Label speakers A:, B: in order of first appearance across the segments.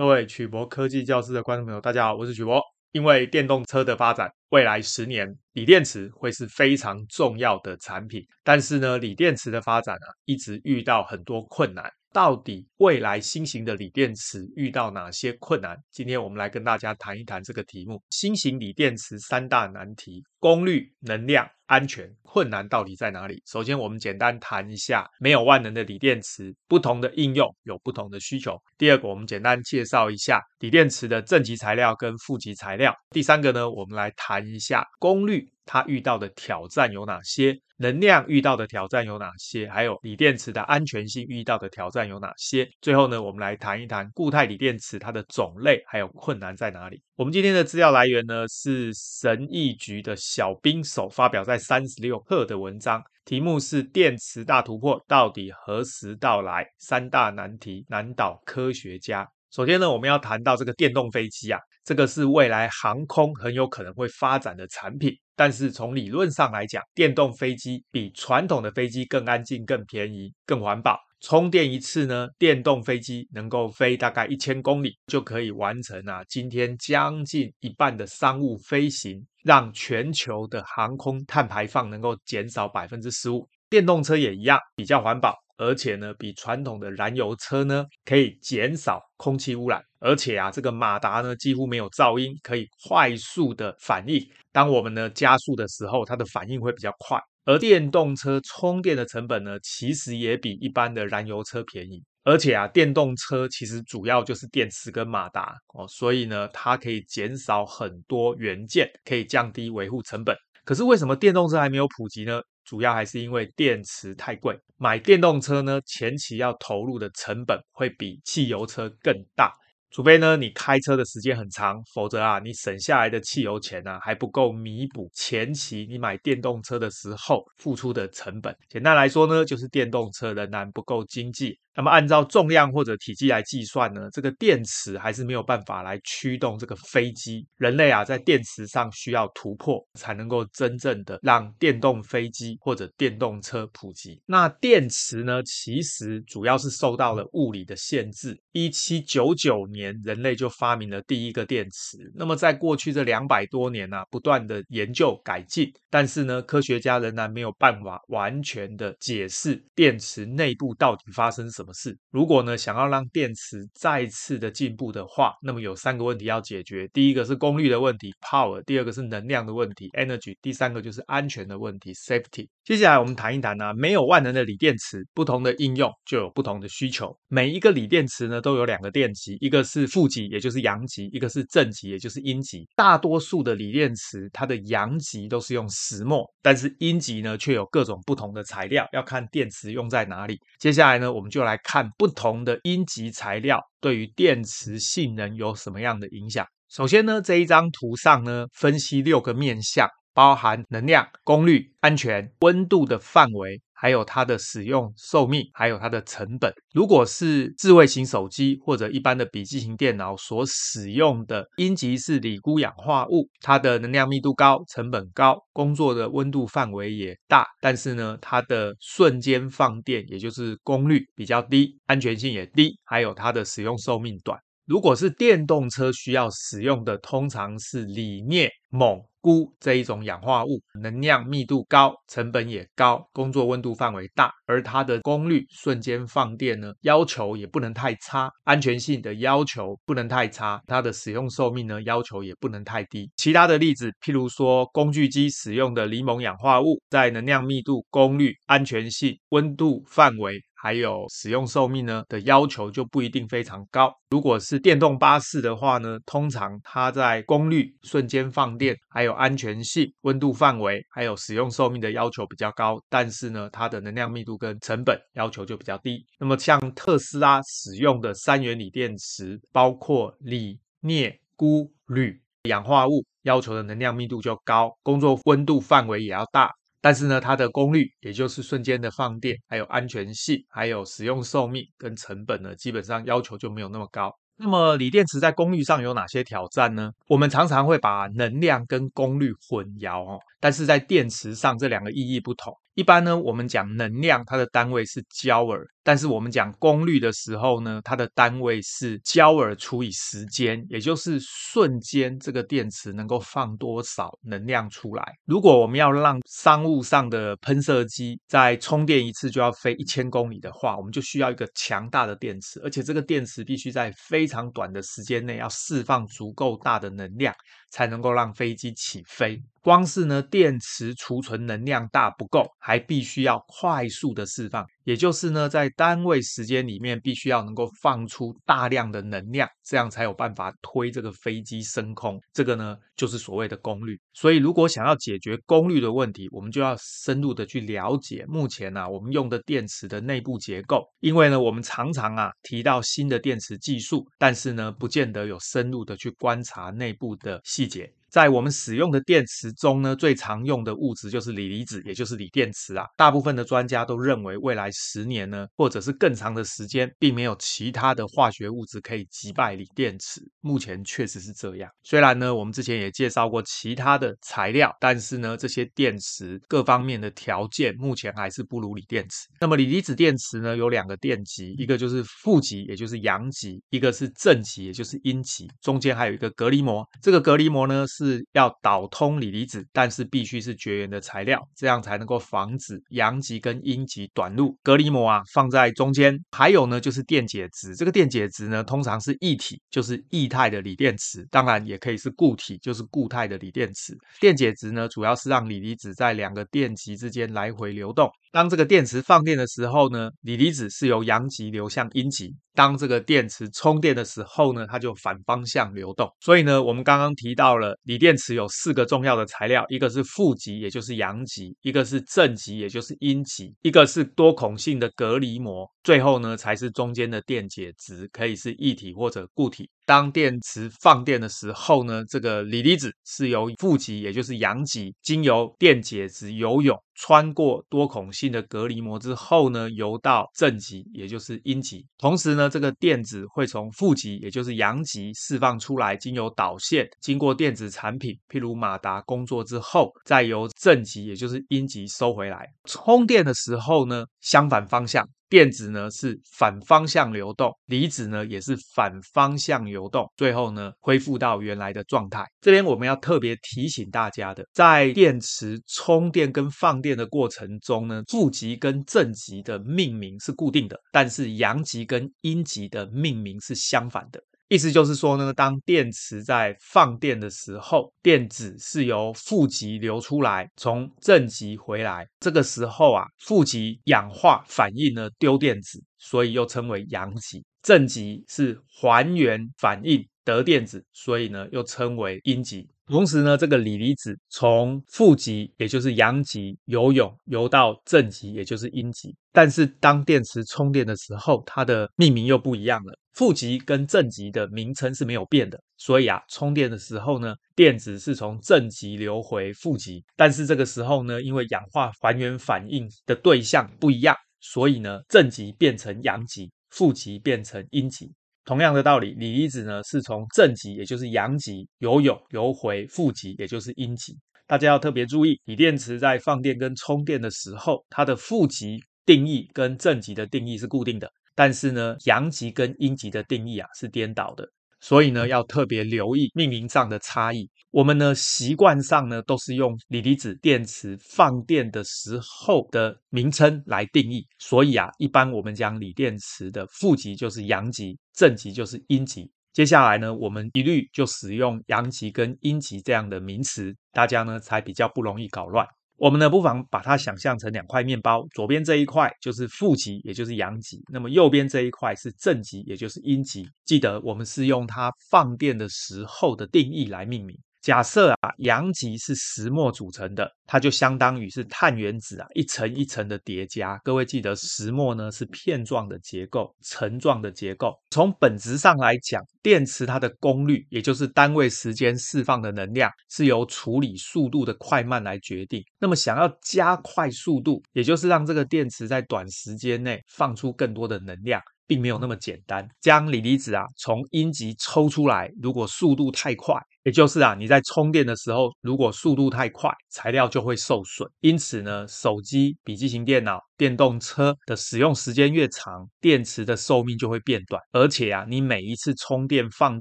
A: 各位曲博科技教室的观众朋友，大家好，我是曲博。因为电动车的发展，未来十年锂电池会是非常重要的产品。但是呢，锂电池的发展啊，一直遇到很多困难。到底未来新型的锂电池遇到哪些困难？今天我们来跟大家谈一谈这个题目：新型锂电池三大难题，功率、能量。安全困难到底在哪里？首先，我们简单谈一下没有万能的锂电池，不同的应用有不同的需求。第二个，我们简单介绍一下锂电池的正极材料跟负极材料。第三个呢，我们来谈一下功率，它遇到的挑战有哪些？能量遇到的挑战有哪些？还有锂电池的安全性遇到的挑战有哪些？最后呢，我们来谈一谈固态锂电池它的种类还有困难在哪里？我们今天的资料来源呢，是神意局的小兵手发表在三十六氪的文章，题目是“电池大突破到底何时到来？三大难题难倒科学家”。首先呢，我们要谈到这个电动飞机啊，这个是未来航空很有可能会发展的产品。但是从理论上来讲，电动飞机比传统的飞机更安静、更便宜、更环保。充电一次呢，电动飞机能够飞大概一千公里，就可以完成啊，今天将近一半的商务飞行，让全球的航空碳排放能够减少百分之十五。电动车也一样，比较环保，而且呢，比传统的燃油车呢，可以减少空气污染，而且啊，这个马达呢几乎没有噪音，可以快速的反应。当我们呢加速的时候，它的反应会比较快。而电动车充电的成本呢，其实也比一般的燃油车便宜。而且啊，电动车其实主要就是电池跟马达哦，所以呢，它可以减少很多元件，可以降低维护成本。可是为什么电动车还没有普及呢？主要还是因为电池太贵。买电动车呢，前期要投入的成本会比汽油车更大。除非呢，你开车的时间很长，否则啊，你省下来的汽油钱呢，还不够弥补前期你买电动车的时候付出的成本。简单来说呢，就是电动车仍然不够经济。那么按照重量或者体积来计算呢，这个电池还是没有办法来驱动这个飞机。人类啊，在电池上需要突破，才能够真正的让电动飞机或者电动车普及。那电池呢，其实主要是受到了物理的限制。一七九九年，人类就发明了第一个电池。那么在过去这两百多年啊，不断的研究改进，但是呢，科学家仍然没有办法完全的解释电池内部到底发生什。什么事？如果呢，想要让电池再次的进步的话，那么有三个问题要解决。第一个是功率的问题 （power），第二个是能量的问题 （energy），第三个就是安全的问题 （safety）。接下来我们谈一谈呢、没有万能的锂电池，不同的应用就有不同的需求。每一个锂电池呢，都有两个电极，一个是负极，也就是阳极；一个是正极，也就是阴极。大多数的锂电池，它的阳极都是用石墨，但是阴极呢，却有各种不同的材料，要看电池用在哪里。接下来呢，我们就来。来看不同的阴极材料对于电池性能有什么样的影响。首先呢，这一张图上呢，分析六个面向，包含能量、功率、安全、温度的范围。还有它的使用寿命，还有它的成本。如果是智慧型手机或者一般的笔记型电脑所使用的阴极是锂钴氧化物，它的能量密度高，成本高，工作的温度范围也大，但是呢，它的瞬间放电，也就是功率比较低，安全性也低，还有它的使用寿命短。如果是电动车需要使用的，通常是锂镍锰钴这一种氧化物，能量密度高，成本也高，工作温度范围大，而它的功率瞬间放电呢，要求也不能太差，安全性的要求不能太差，它的使用寿命呢，要求也不能太低。其他的例子，譬如说工具机使用的锂锰氧化物，在能量密度、功率、安全性、温度范围。还有使用寿命呢的要求就不一定非常高。如果是电动巴士的话呢，通常它在功率、瞬间放电、还有安全性、温度范围、还有使用寿命的要求比较高，但是呢，它的能量密度跟成本要求就比较低。那么像特斯拉使用的三元锂电池，包括锂、镍、钴、铝氧化物，要求的能量密度就高，工作温度范围也要大。但是呢，它的功率，也就是瞬间的放电，还有安全性，还有使用寿命跟成本呢，基本上要求就没有那么高。那么锂电池在功率上有哪些挑战呢？我们常常会把能量跟功率混淆哦，但是在电池上这两个意义不同。一般呢，我们讲能量，它的单位是焦耳。但是我们讲功率的时候呢，它的单位是焦耳除以时间，也就是瞬间这个电池能够放多少能量出来。如果我们要让商务上的喷射机在充电一次就要飞一千公里的话，我们就需要一个强大的电池，而且这个电池必须在非常短的时间内要释放足够大的能量，才能够让飞机起飞。光是呢，电池储存能量大不够，还必须要快速的释放。也就是呢，在单位时间里面，必须要能够放出大量的能量，这样才有办法推这个飞机升空。这个呢，就是所谓的功率。所以，如果想要解决功率的问题，我们就要深入的去了解目前啊，我们用的电池的内部结构。因为呢，我们常常啊提到新的电池技术，但是呢，不见得有深入的去观察内部的细节。在我们使用的电池中呢，最常用的物质就是锂离子，也就是锂电池啊。大部分的专家都认为，未来十年呢，或者是更长的时间，并没有其他的化学物质可以击败锂电池。目前确实是这样。虽然呢，我们之前也介绍过其他的材料，但是呢，这些电池各方面的条件目前还是不如锂电池。那么锂离子电池呢，有两个电极，一个就是负极，也就是阳极；一个是正极，也就是阴极。中间还有一个隔离膜。这个隔离膜呢，是要导通锂离子，但是必须是绝缘的材料，这样才能够防止阳极跟阴极短路。隔离膜啊放在中间，还有呢就是电解质。这个电解质呢通常是液体，就是液态的锂电池，当然也可以是固体，就是固态的锂电池。电解质呢主要是让锂离子在两个电极之间来回流动。当这个电池放电的时候呢，锂离子是由阳极流向阴极。当这个电池充电的时候呢，它就反方向流动。所以呢，我们刚刚提到了锂电池有四个重要的材料，一个是负极，也就是阳极；一个是正极，也就是阴极；一个是多孔性的隔离膜。最后呢，才是中间的电解质，可以是液体或者固体。当电池放电的时候呢，这个锂离子是由负极，也就是阳极，经由电解质游泳，穿过多孔性的隔离膜之后呢，游到正极，也就是阴极。同时呢，这个电子会从负极，也就是阳极释放出来，经由导线，经过电子产品，譬如马达工作之后，再由正极，也就是阴极收回来。充电的时候呢，相反方向。电子呢是反方向流动，离子呢也是反方向流动，最后呢恢复到原来的状态。这边我们要特别提醒大家的，在电池充电跟放电的过程中呢，负极跟正极的命名是固定的，但是阳极跟阴极的命名是相反的。意思就是说呢，当电池在放电的时候，电子是由负极流出来，从正极回来。这个时候啊，负极氧化反应呢丢电子，所以又称为阳极；正极是还原反应得电子，所以呢又称为阴极。同时呢，这个锂离子从负极，也就是阳极游泳游到正极，也就是阴极。但是当电池充电的时候，它的命名又不一样了。负极跟正极的名称是没有变的，所以啊，充电的时候呢，电子是从正极流回负极，但是这个时候呢，因为氧化还原反应的对象不一样，所以呢，正极变成阳极，负极变成阴极。同样的道理，锂离子呢是从正极，也就是阳极游泳游回负极，也就是阴极。大家要特别注意，锂电池在放电跟充电的时候，它的负极定义跟正极的定义是固定的。但是呢，阳极跟阴极的定义啊是颠倒的，所以呢要特别留意命名上的差异。我们呢习惯上呢都是用锂离子电池放电的时候的名称来定义，所以啊，一般我们讲锂电池的负极就是阳极，正极就是阴极。接下来呢，我们一律就使用阳极跟阴极这样的名词，大家呢才比较不容易搞乱。我们呢，不妨把它想象成两块面包，左边这一块就是负极，也就是阳极；那么右边这一块是正极，也就是阴极。记得我们是用它放电的时候的定义来命名。假设啊，阳极是石墨组成的，它就相当于是碳原子啊，一层一层的叠加。各位记得，石墨呢是片状的结构，层状的结构。从本质上来讲，电池它的功率，也就是单位时间释放的能量，是由处理速度的快慢来决定。那么，想要加快速度，也就是让这个电池在短时间内放出更多的能量。并没有那么简单。将锂离子啊从阴极抽出来，如果速度太快，也就是啊你在充电的时候，如果速度太快，材料就会受损。因此呢，手机、笔记型电脑、电动车的使用时间越长，电池的寿命就会变短。而且啊，你每一次充电放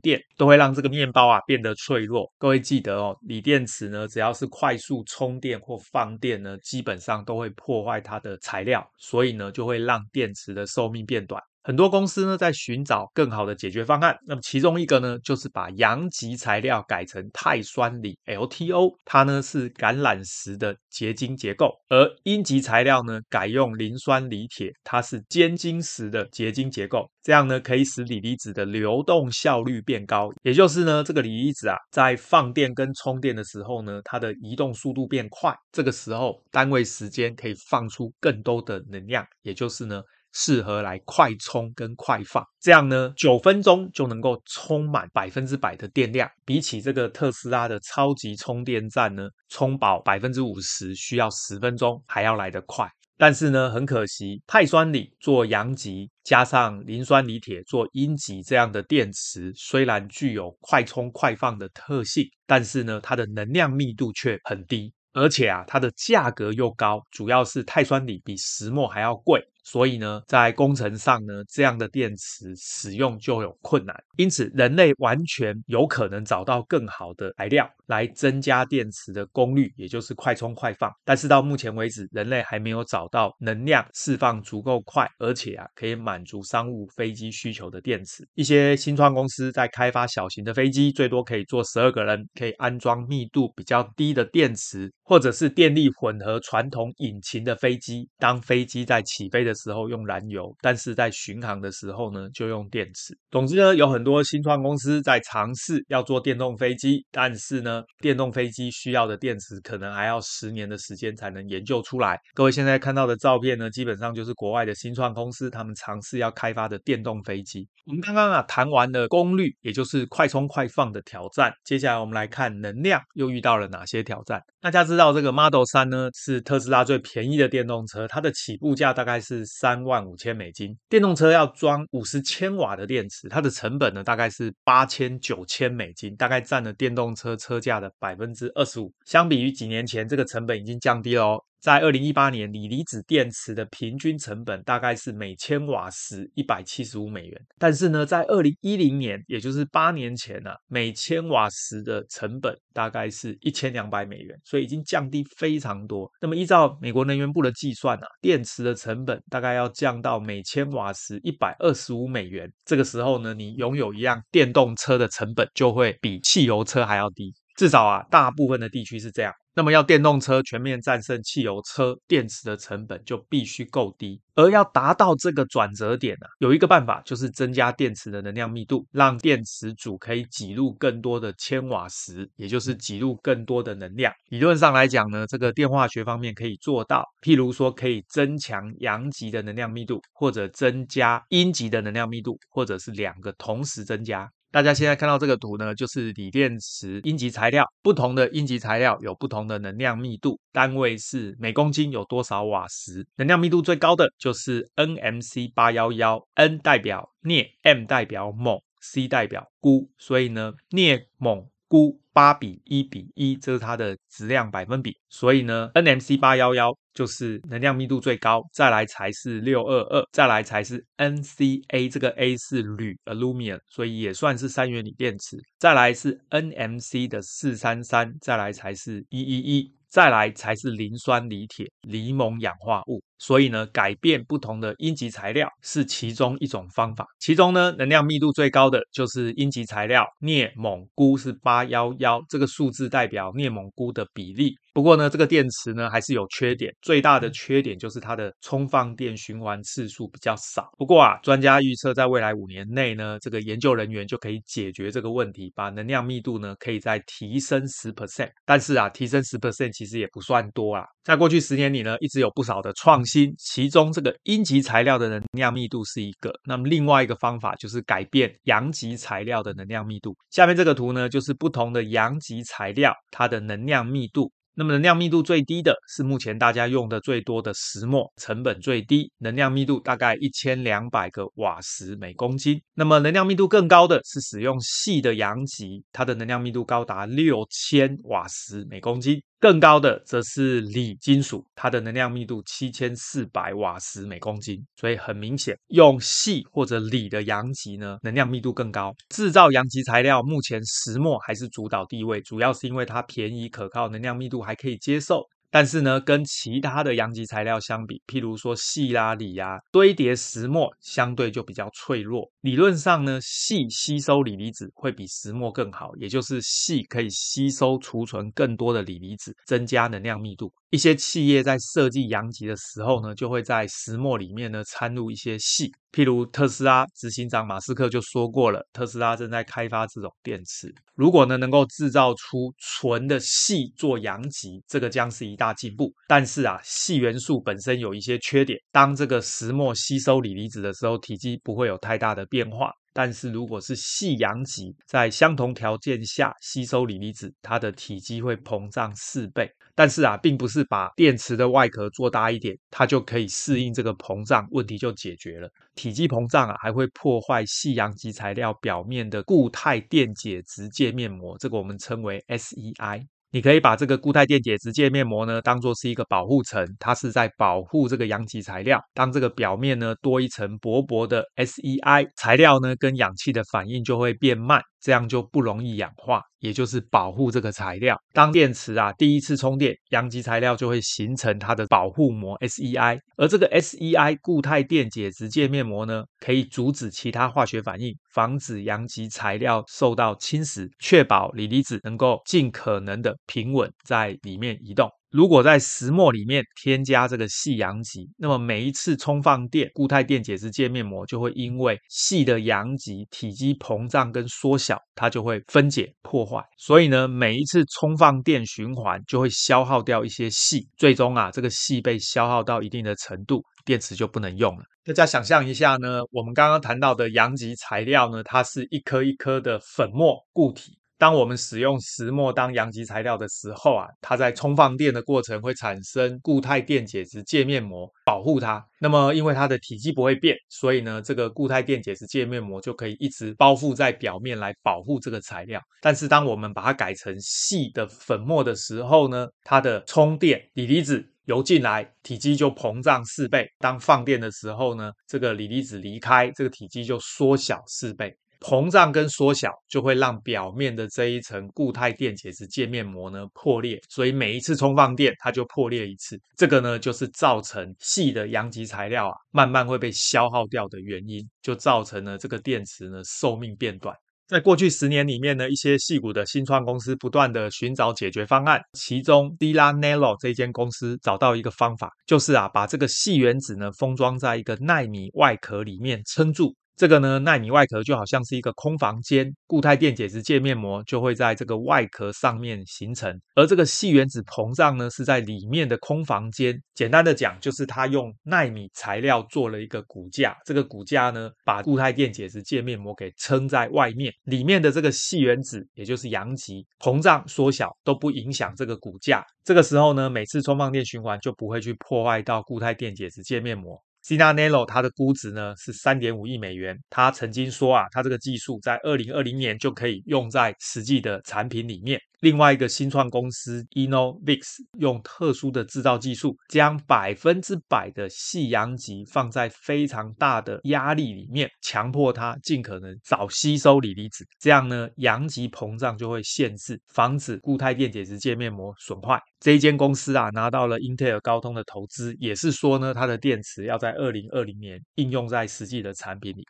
A: 电，都会让这个面包啊变得脆弱。各位记得哦，锂电池呢，只要是快速充电或放电呢，基本上都会破坏它的材料，所以呢，就会让电池的寿命变短。很多公司呢在寻找更好的解决方案，那么其中一个呢就是把阳极材料改成钛酸锂 LTO，它呢是橄榄石的结晶结构，而阴极材料呢改用磷酸锂铁，它是尖晶石的结晶结构，这样呢可以使锂离子的流动效率变高，也就是呢这个锂离子啊在放电跟充电的时候呢，它的移动速度变快，这个时候单位时间可以放出更多的能量，也就是呢。适合来快充跟快放，这样呢，九分钟就能够充满百分之百的电量。比起这个特斯拉的超级充电站呢，充饱百分之五十需要十分钟还要来得快。但是呢，很可惜，钛酸锂做阳极，加上磷酸锂铁做阴极，这样的电池虽然具有快充快放的特性，但是呢，它的能量密度却很低，而且啊，它的价格又高，主要是钛酸锂比石墨还要贵。所以呢，在工程上呢，这样的电池使用就有困难。因此，人类完全有可能找到更好的材料来增加电池的功率，也就是快充快放。但是到目前为止，人类还没有找到能量释放足够快，而且啊，可以满足商务飞机需求的电池。一些新创公司在开发小型的飞机，最多可以坐十二个人，可以安装密度比较低的电池，或者是电力混合传统引擎的飞机。当飞机在起飞的时候用燃油，但是在巡航的时候呢，就用电池。总之呢，有很多新创公司在尝试要做电动飞机，但是呢，电动飞机需要的电池可能还要十年的时间才能研究出来。各位现在看到的照片呢，基本上就是国外的新创公司他们尝试要开发的电动飞机。我们刚刚啊谈完了功率，也就是快充快放的挑战，接下来我们来看能量又遇到了哪些挑战。大家知道这个 Model 3呢是特斯拉最便宜的电动车，它的起步价大概是三万五千美金。电动车要装五十千瓦的电池，它的成本呢大概是八千九千美金，大概占了电动车车价的百分之二十五。相比于几年前，这个成本已经降低了哦。在二零一八年，锂离子电池的平均成本大概是每千瓦时一百七十五美元。但是呢，在二零一零年，也就是八年前呢、啊，每千瓦时的成本大概是一千两百美元，所以已经降低非常多。那么依照美国能源部的计算啊，电池的成本大概要降到每千瓦时一百二十五美元。这个时候呢，你拥有一辆电动车的成本就会比汽油车还要低。至少啊，大部分的地区是这样。那么要电动车全面战胜汽油车，电池的成本就必须够低。而要达到这个转折点啊，有一个办法，就是增加电池的能量密度，让电池组可以挤入更多的千瓦时，也就是挤入更多的能量。理论上来讲呢，这个电化学方面可以做到，譬如说可以增强阳极的能量密度，或者增加阴极的能量密度，或者是两个同时增加。大家现在看到这个图呢，就是锂电池阴极材料，不同的阴极材料有不同的能量密度，单位是每公斤有多少瓦时。能量密度最高的就是 NMC 八幺幺，N 代表镍，M 代表锰，C 代表钴，所以呢，镍锰钴八比一比一，这是它的质量百分比。所以呢，NMC 八幺幺。就是能量密度最高，再来才是六二二，再来才是 NCA，这个 A 是铝 （Aluminum），所以也算是三元锂电池。再来是 NMC 的四三三，再来才是一一一。再来才是磷酸锂铁，锂锰氧化物。所以呢，改变不同的阴极材料是其中一种方法。其中呢，能量密度最高的就是阴极材料，镍锰钴是八幺幺，这个数字代表镍锰钴的比例。不过呢，这个电池呢还是有缺点，最大的缺点就是它的充放电循环次数比较少。不过啊，专家预测在未来五年内呢，这个研究人员就可以解决这个问题，把能量密度呢可以再提升十 percent。但是啊，提升十 percent 其实也不算多啊。在过去十年里呢，一直有不少的创新，其中这个阴极材料的能量密度是一个。那么另外一个方法就是改变阳极材料的能量密度。下面这个图呢，就是不同的阳极材料它的能量密度。那么能量密度最低的是目前大家用的最多的石墨，成本最低，能量密度大概一千两百个瓦时每公斤。那么能量密度更高的是使用细的阳极，它的能量密度高达六千瓦时每公斤。更高的则是锂金属，它的能量密度七千四百瓦时每公斤。所以很明显，用锡或者锂的阳极呢，能量密度更高。制造阳极材料，目前石墨还是主导地位，主要是因为它便宜可靠，能量密度还可以接受。但是呢，跟其他的阳极材料相比，譬如说矽啦、锂呀，堆叠石墨相对就比较脆弱。理论上呢，矽吸收锂离子会比石墨更好，也就是矽可以吸收储存更多的锂离子，增加能量密度。一些企业在设计阳极的时候呢，就会在石墨里面呢掺入一些矽，譬如特斯拉执行长马斯克就说过了，特斯拉正在开发这种电池。如果呢能够制造出纯的锡做阳极，这个将是一大进步。但是啊，锡元素本身有一些缺点，当这个石墨吸收锂离子的时候，体积不会有太大的变化。但是如果是细阳极，在相同条件下吸收锂离子，它的体积会膨胀四倍。但是啊，并不是把电池的外壳做大一点，它就可以适应这个膨胀，问题就解决了。体积膨胀啊，还会破坏细阳极材料表面的固态电解质界面膜，这个我们称为 SEI。你可以把这个固态电解质界面膜呢，当做是一个保护层，它是在保护这个阳极材料。当这个表面呢多一层薄薄的 SEI 材料呢，跟氧气的反应就会变慢。这样就不容易氧化，也就是保护这个材料。当电池啊第一次充电，阳极材料就会形成它的保护膜 SEI，而这个 SEI 固态电解质界面膜呢，可以阻止其他化学反应，防止阳极材料受到侵蚀，确保锂离子能够尽可能的平稳在里面移动。如果在石墨里面添加这个细阳极，那么每一次充放电，固态电解质界面膜就会因为细的阳极体积膨胀跟缩小，它就会分解破坏。所以呢，每一次充放电循环就会消耗掉一些细，最终啊，这个细被消耗到一定的程度，电池就不能用了。大家想象一下呢，我们刚刚谈到的阳极材料呢，它是一颗一颗的粉末固体。当我们使用石墨当阳极材料的时候啊，它在充放电的过程会产生固态电解质界面膜保护它。那么因为它的体积不会变，所以呢，这个固态电解质界面膜就可以一直包覆在表面来保护这个材料。但是当我们把它改成细的粉末的时候呢，它的充电锂离子游进来，体积就膨胀四倍；当放电的时候呢，这个锂离子离开，这个体积就缩小四倍。膨胀跟缩小就会让表面的这一层固态电解质界面膜呢破裂，所以每一次充放电它就破裂一次。这个呢就是造成矽的阳极材料啊慢慢会被消耗掉的原因，就造成了这个电池呢寿命变短。在过去十年里面呢，一些矽谷的新创公司不断的寻找解决方案，其中 d i l a n e l o 这间公司找到一个方法，就是啊把这个矽原子呢封装在一个纳米外壳里面撑住。这个呢，奈米外壳就好像是一个空房间，固态电解质界面膜就会在这个外壳上面形成，而这个矽原子膨胀呢，是在里面的空房间。简单的讲，就是它用奈米材料做了一个骨架，这个骨架呢，把固态电解质界面膜给撑在外面，里面的这个矽原子，也就是阳极，膨胀缩小都不影响这个骨架。这个时候呢，每次充放电循环就不会去破坏到固态电解质界面膜。Gina Nello 它的估值呢是三点五亿美元。他曾经说啊，他这个技术在二零二零年就可以用在实际的产品里面。另外一个新创公司 Enovix 用特殊的制造技术，将百分之百的细阳极放在非常大的压力里面，强迫它尽可能早吸收锂离子。这样呢，阳极膨胀就会限制，防止固态电解质界面膜损坏。这一间公司啊，拿到了英特尔高通的投资，也是说呢，它的电池要在二零二零年应用在实际的产品里。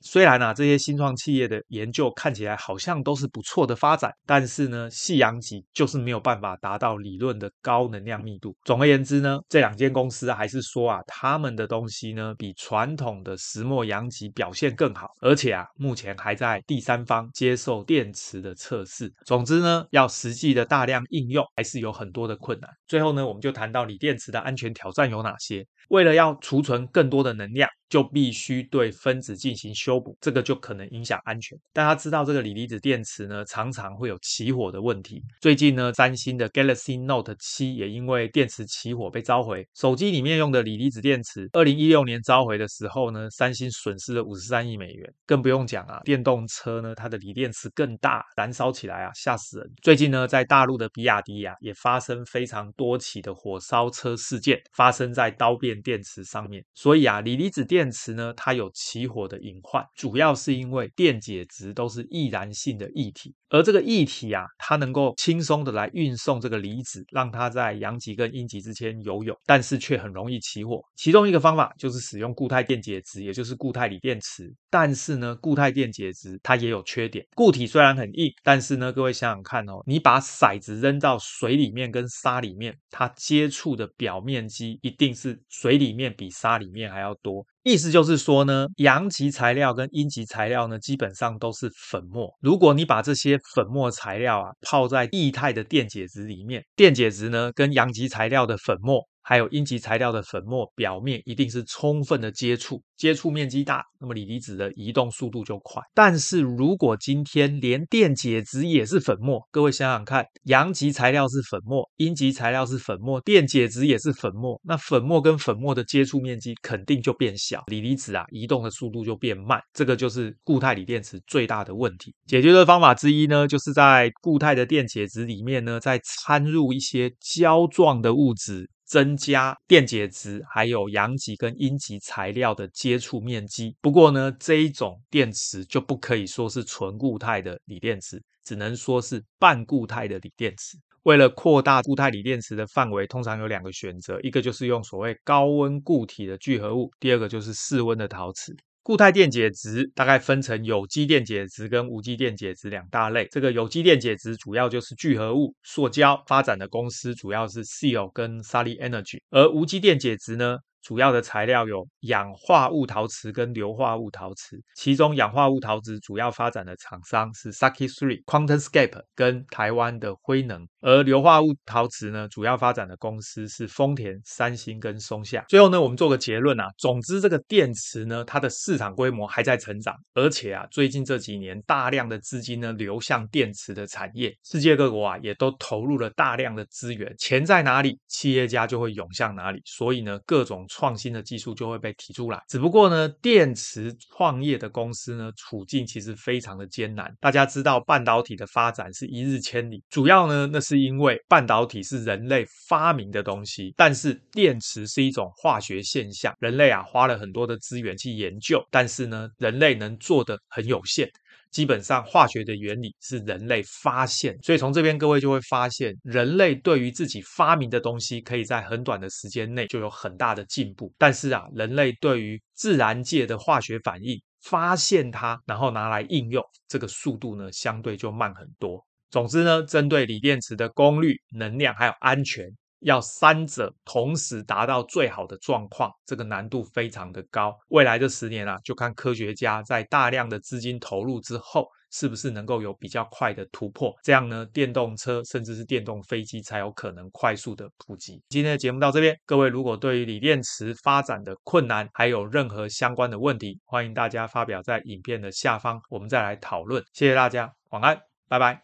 A: 虽然呢、这些新创企业的研究看起来好像都是不错的发展，但是呢，细阳极就是没有办法达到理论的高能量密度。总而言之呢，这两间公司还是说啊，他们的东西呢，比传统的石墨阳极表现更好，而且啊，目前还在第三方接受电池的测试。总之呢，要实际的大量应用，还是有很多的困难。最后呢，我们就谈到锂电池的安全挑战有哪些。为了要储存更多的能量，就必须对分子进行修补，这个就可能影响安全。大家知道这个锂离子电池呢，常常会有起火的问题。最近呢，三星的 Galaxy Note 7也因为电池起火被召回。手机里面用的锂离子电池，二零一六年召回的时候呢，三星损失了五十三亿美元。更不用讲啊，电动车呢，它的锂电池更大，燃烧起来啊，吓死人。最近呢，在大陆的比亚迪呀、啊，也发生非常多起的火烧车事件，发生在刀片电池上面。所以啊，锂离子电电池呢，它有起火的隐患，主要是因为电解质都是易燃性的液体，而这个液体啊，它能够轻松的来运送这个离子，让它在阳极跟阴极之间游泳，但是却很容易起火。其中一个方法就是使用固态电解质，也就是固态锂电池。但是呢，固态电解质它也有缺点，固体虽然很硬，但是呢，各位想想看哦，你把骰子扔到水里面跟沙里面，它接触的表面积一定是水里面比沙里面还要多。意思就是说呢，阳极材料跟阴极材料呢，基本上都是粉末。如果你把这些粉末材料啊泡在液态的电解质里面，电解质呢跟阳极材料的粉末。还有阴极材料的粉末表面一定是充分的接触，接触面积大，那么锂离子的移动速度就快。但是如果今天连电解质也是粉末，各位想想看，阳极材料是粉末，阴极材料是粉末，电解质也是粉末，那粉末跟粉末的接触面积肯定就变小，锂离子啊移动的速度就变慢，这个就是固态锂电池最大的问题。解决的方法之一呢，就是在固态的电解质里面呢，再掺入一些胶状的物质。增加电解质还有阳极跟阴极材料的接触面积。不过呢，这一种电池就不可以说是纯固态的锂电池，只能说是半固态的锂电池。为了扩大固态锂电池的范围，通常有两个选择，一个就是用所谓高温固体的聚合物，第二个就是室温的陶瓷。固态电解质大概分成有机电解质跟无机电解质两大类。这个有机电解质主要就是聚合物、塑胶，发展的公司主要是 SEAL 跟 Sally Energy，而无机电解质呢，主要的材料有氧化物陶瓷跟硫化物陶瓷，其中氧化物陶瓷主要发展的厂商是 Saki Three、QuantumScape 跟台湾的辉能，而硫化物陶瓷呢，主要发展的公司是丰田、三星跟松下。最后呢，我们做个结论啊，总之这个电池呢，它的市场规模还在成长，而且啊，最近这几年大量的资金呢流向电池的产业，世界各国啊也都投入了大量的资源，钱在哪里，企业家就会涌向哪里，所以呢，各种。创新的技术就会被提出来，只不过呢，电池创业的公司呢，处境其实非常的艰难。大家知道，半导体的发展是一日千里，主要呢，那是因为半导体是人类发明的东西，但是电池是一种化学现象，人类啊花了很多的资源去研究，但是呢，人类能做的很有限。基本上，化学的原理是人类发现，所以从这边各位就会发现，人类对于自己发明的东西，可以在很短的时间内就有很大的进步。但是啊，人类对于自然界的化学反应，发现它，然后拿来应用，这个速度呢，相对就慢很多。总之呢，针对锂电池的功率、能量还有安全。要三者同时达到最好的状况，这个难度非常的高。未来这十年啊，就看科学家在大量的资金投入之后，是不是能够有比较快的突破。这样呢，电动车甚至是电动飞机才有可能快速的普及。今天的节目到这边，各位如果对于锂电池发展的困难，还有任何相关的问题，欢迎大家发表在影片的下方，我们再来讨论。谢谢大家，晚安，拜拜。